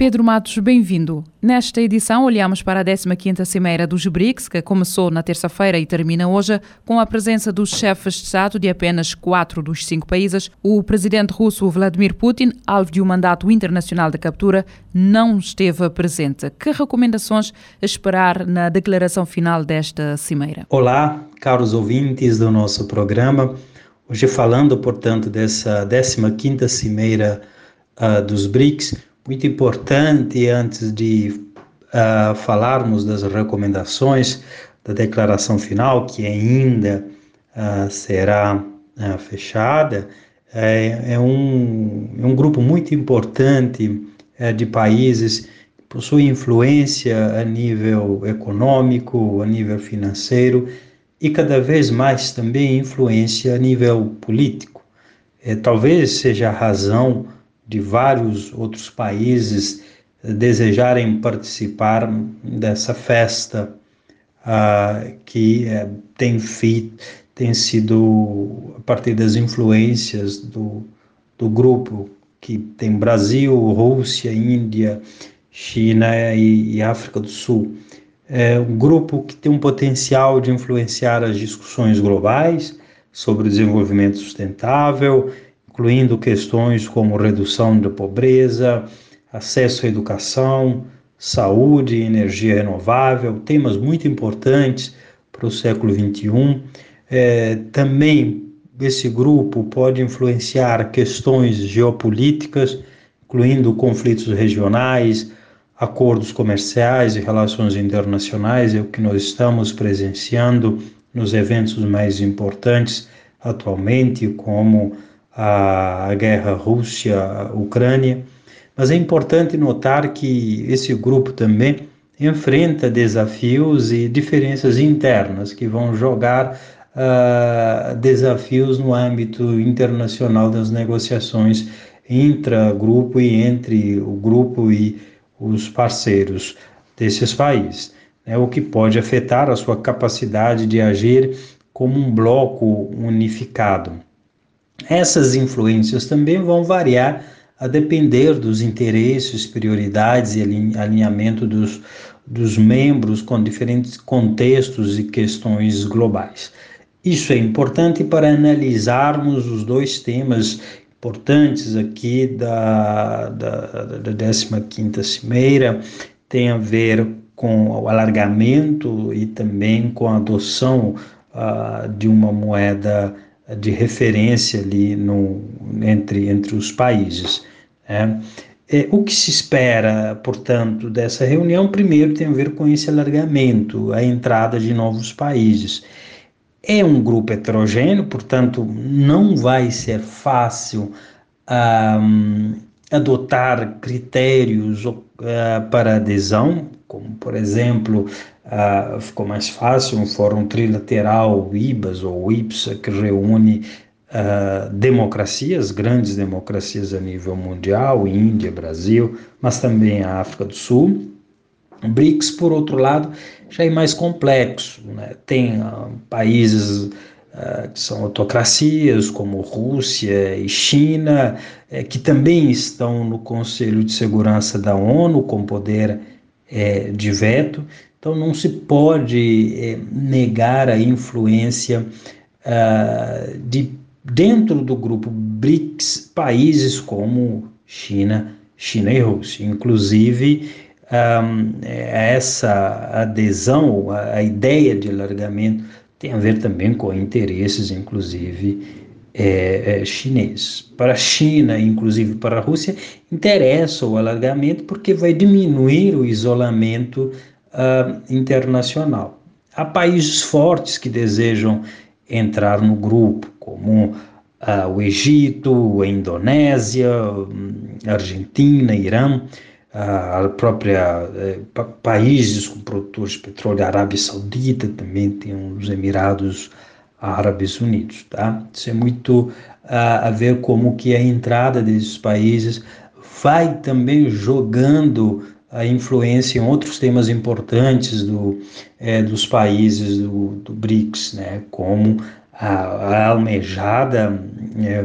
Pedro Matos, bem-vindo. Nesta edição, olhamos para a 15ª Cimeira dos BRICS, que começou na terça-feira e termina hoje, com a presença dos chefes de Estado de apenas quatro dos cinco países. O presidente russo Vladimir Putin, alvo de um mandato internacional de captura, não esteve presente. Que recomendações esperar na declaração final desta Cimeira? Olá, caros ouvintes do nosso programa. Hoje falando, portanto, dessa 15ª Cimeira uh, dos BRICS, muito importante antes de uh, falarmos das recomendações da declaração final, que ainda uh, será uh, fechada, é, é, um, é um grupo muito importante é, de países que possuem influência a nível econômico, a nível financeiro e cada vez mais também influência a nível político. É, talvez seja a razão de vários outros países desejarem participar dessa festa uh, que uh, tem, feito, tem sido a partir das influências do, do grupo que tem Brasil, Rússia, Índia, China e, e África do Sul. É um grupo que tem um potencial de influenciar as discussões globais sobre o desenvolvimento sustentável incluindo questões como redução da pobreza, acesso à educação, saúde, energia renovável, temas muito importantes para o século XXI. É, também esse grupo pode influenciar questões geopolíticas, incluindo conflitos regionais, acordos comerciais e relações internacionais, é o que nós estamos presenciando nos eventos mais importantes atualmente, como a guerra Rússia-Ucrânia, mas é importante notar que esse grupo também enfrenta desafios e diferenças internas que vão jogar uh, desafios no âmbito internacional das negociações intra-grupo e entre o grupo e os parceiros desses países, né, o que pode afetar a sua capacidade de agir como um bloco unificado. Essas influências também vão variar a depender dos interesses, prioridades e alinhamento dos, dos membros com diferentes contextos e questões globais. Isso é importante para analisarmos os dois temas importantes aqui da, da, da 15ª Cimeira, tem a ver com o alargamento e também com a adoção uh, de uma moeda de referência ali no, entre, entre os países. Né? O que se espera, portanto, dessa reunião, primeiro tem a ver com esse alargamento, a entrada de novos países. É um grupo heterogêneo, portanto, não vai ser fácil adotar critérios uh, para adesão, como, por exemplo, uh, ficou mais fácil um fórum trilateral, IBAS ou IPSA, que reúne uh, democracias, grandes democracias a nível mundial, Índia, Brasil, mas também a África do Sul. O BRICS, por outro lado, já é mais complexo, né? tem uh, países que são autocracias, como Rússia e China, eh, que também estão no Conselho de Segurança da ONU com poder eh, de veto, então, não se pode é, negar a influência uh, de dentro do grupo BRICS países como China, China e Rússia. Inclusive, um, essa adesão, a, ideia de alargamento tem a ver também com interesses, inclusive, é, é, chineses. Para a China, inclusive para a Rússia, interessa o alargamento porque vai diminuir o isolamento uh, internacional. Há países fortes que desejam entrar no grupo, como uh, o Egito, a Indonésia, a Argentina, Irã, a própria eh, pa países com produtores de petróleo, a Arábia Saudita também tem os Emirados Árabes Unidos, tá? Isso é muito a ver como que a entrada desses países vai também jogando a influência em outros temas importantes do, é, dos países do, do BRICS, né? Como a, a almejada é,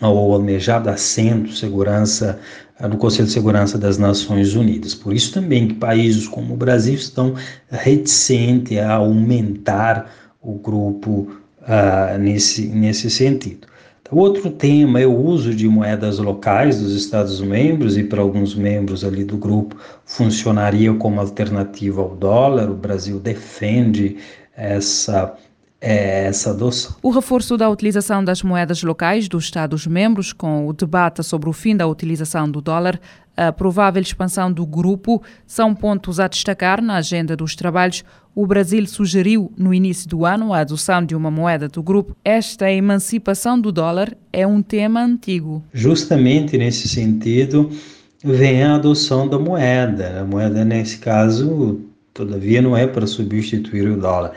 ou almejado assento segurança no Conselho de Segurança das Nações Unidas. Por isso também que países como o Brasil estão reticentes a aumentar o grupo uh, nesse, nesse sentido. Então, outro tema é o uso de moedas locais dos Estados-membros e para alguns membros ali do grupo funcionaria como alternativa ao dólar. O Brasil defende essa é essa adoção. O reforço da utilização das moedas locais dos Estados-membros, com o debate sobre o fim da utilização do dólar, a provável expansão do grupo, são pontos a destacar na agenda dos trabalhos. O Brasil sugeriu no início do ano a adoção de uma moeda do grupo. Esta emancipação do dólar é um tema antigo. Justamente nesse sentido, vem a adoção da moeda. A moeda, nesse caso, todavia, não é para substituir o dólar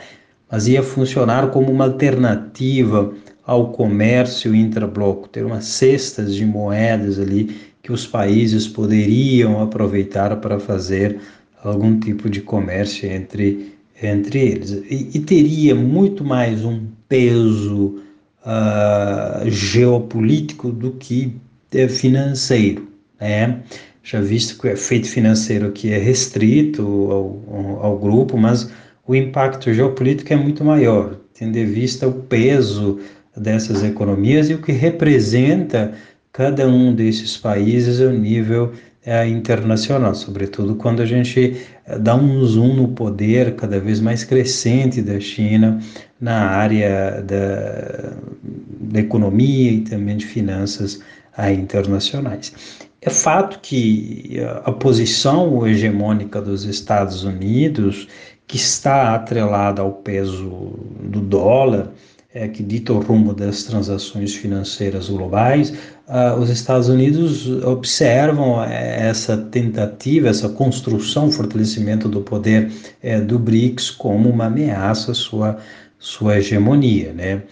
mas ia funcionar como uma alternativa ao comércio intrabloco, ter umas cestas de moedas ali que os países poderiam aproveitar para fazer algum tipo de comércio entre, entre eles. E, e teria muito mais um peso uh, geopolítico do que é, financeiro. Né? Já visto que o efeito financeiro aqui é restrito ao, ao grupo, mas o impacto geopolítico é muito maior, tendo em vista o peso dessas economias e o que representa cada um desses países ao nível é, internacional, sobretudo quando a gente é, dá um zoom no poder cada vez mais crescente da China na área da, da economia e também de finanças é, internacionais. É fato que a posição hegemônica dos Estados Unidos que está atrelada ao peso do dólar, é, que dita o rumo das transações financeiras globais, uh, os Estados Unidos observam é, essa tentativa, essa construção, fortalecimento do poder é, do BRICS como uma ameaça à sua, sua hegemonia. Né?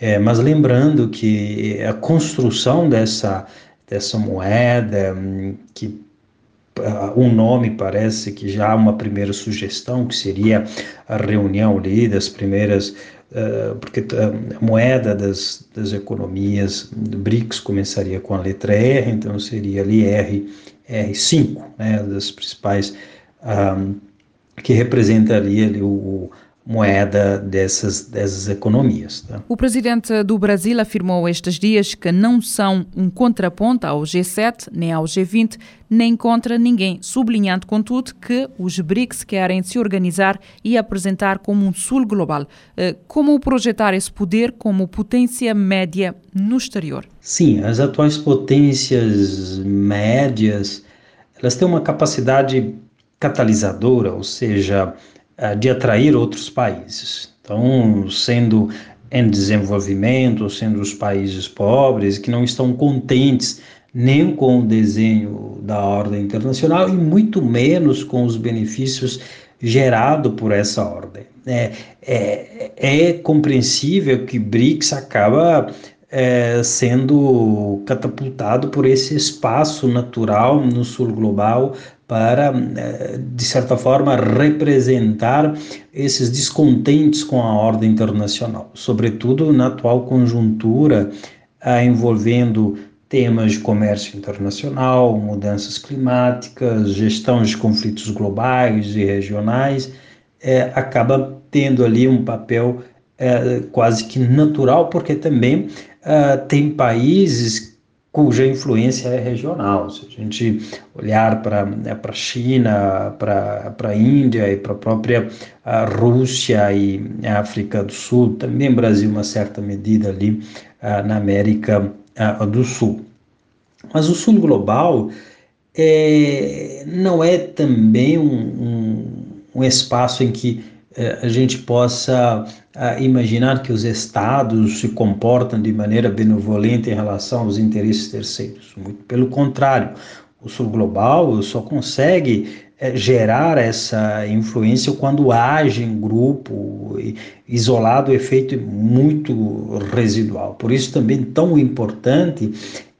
É, mas lembrando que a construção dessa, dessa moeda, hum, que um nome parece que já há uma primeira sugestão que seria a reunião ali das primeiras uh, porque a moeda das, das economias do BRICS começaria com a letra R então seria ali R R5 né das principais um, que representaria ali o, moeda dessas, dessas economias. Tá? O presidente do Brasil afirmou estes dias que não são um contraponto ao G7 nem ao G20, nem contra ninguém, sublinhando, contudo, que os BRICS querem se organizar e apresentar como um sul global. Eh, como projetar esse poder como potência média no exterior? Sim, as atuais potências médias elas têm uma capacidade catalisadora, ou seja, de atrair outros países. Então, sendo em desenvolvimento, sendo os países pobres que não estão contentes nem com o desenho da ordem internacional e muito menos com os benefícios gerados por essa ordem. É, é, é compreensível que BRICS acaba é, sendo catapultado por esse espaço natural no sul global para, eh, de certa forma, representar esses descontentes com a ordem internacional, sobretudo na atual conjuntura envolvendo temas de comércio internacional, mudanças climáticas, gestão de conflitos globais e regionais, é, acaba tendo ali um papel é, quase que natural, porque também é, tem países cuja influência é regional. Se a gente olhar para né, a China, para a Índia e para a própria a Rússia e a África do Sul, também Brasil, uma certa medida ali na América do Sul. Mas o Sul global é, não é também um, um, um espaço em que eh, a gente possa ah, imaginar que os estados se comportam de maneira benevolente em relação aos interesses terceiros. Muito pelo contrário, o sul global só consegue é, gerar essa influência quando age em grupo, isolado, o efeito muito residual. Por isso também tão importante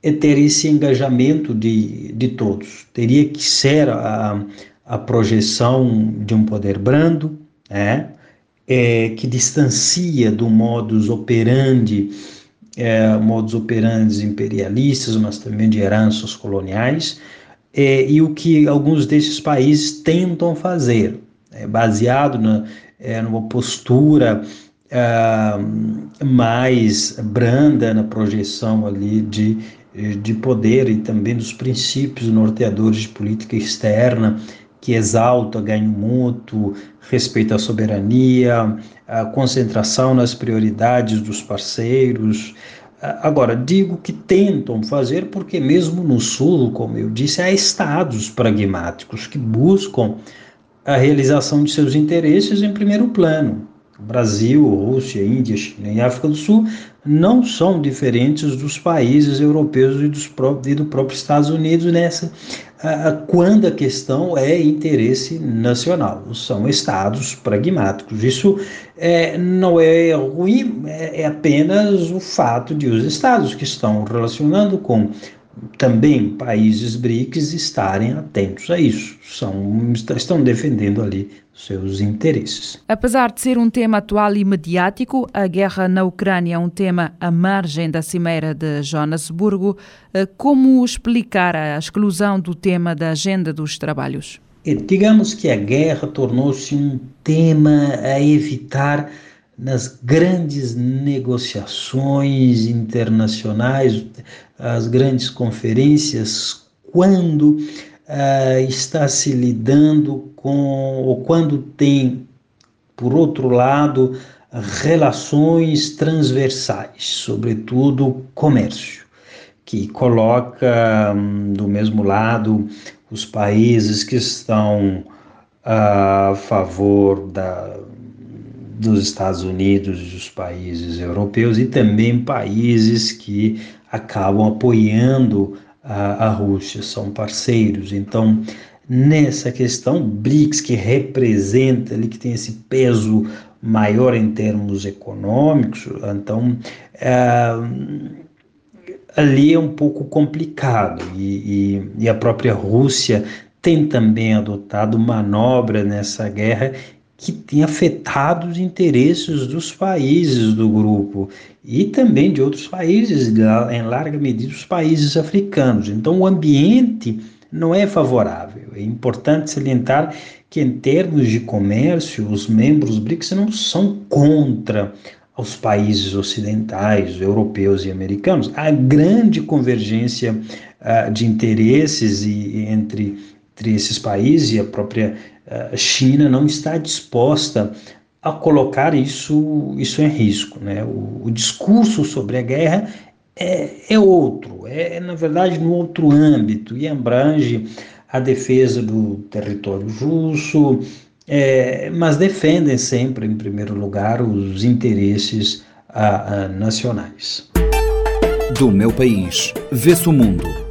é ter esse engajamento de, de todos. Teria que ser a, a projeção de um poder brando, né? É, que distancia do modus operandi, é, modus operandi imperialistas, mas também de heranças coloniais, é, e o que alguns desses países tentam fazer, é, baseado na, é, numa postura ah, mais branda na projeção ali de, de poder e também dos princípios norteadores de política externa que exalta ganho mútuo, respeito à soberania, a concentração nas prioridades dos parceiros, Agora, digo que tentam fazer porque, mesmo no Sul, como eu disse, há estados pragmáticos que buscam a realização de seus interesses em primeiro plano. Brasil, Rússia, Índia, China e África do Sul não são diferentes dos países europeus e, dos próprios, e do próprio Estados Unidos nessa quando a questão é interesse nacional. São estados pragmáticos. Isso é, não é ruim, é, é apenas o fato de os estados que estão relacionando com também países BRICS estarem atentos a isso. São, estão defendendo ali seus interesses. Apesar de ser um tema atual e mediático, a guerra na Ucrânia é um tema à margem da cimeira de Joanesburgo. Eh, como explicar a exclusão do tema da agenda dos trabalhos? E digamos que a guerra tornou-se um tema a evitar nas grandes negociações internacionais, as grandes conferências, quando uh, está se lidando com, ou quando tem, por outro lado, relações transversais, sobretudo comércio, que coloca um, do mesmo lado os países que estão a favor da, dos Estados Unidos e dos países europeus e também países que acabam apoiando a, a Rússia, são parceiros. Então, nessa questão, BRICS, que representa ali, que tem esse peso maior em termos econômicos, então é, ali é um pouco complicado e, e, e a própria Rússia tem também adotado manobra nessa guerra que tem afetado os interesses dos países do grupo e também de outros países, em larga medida os países africanos. Então, o ambiente não é favorável. É importante salientar que, em termos de comércio, os membros BRICS não são contra os países ocidentais, europeus e americanos. Há grande convergência uh, de interesses e, entre, entre esses países e a própria a China não está disposta a colocar isso, isso em risco. Né? O, o discurso sobre a guerra é, é outro, é, na verdade no outro âmbito e abrange a defesa do território russo, é, mas defendem sempre, em primeiro lugar, os interesses a, a, nacionais. Do meu país, vê-se o mundo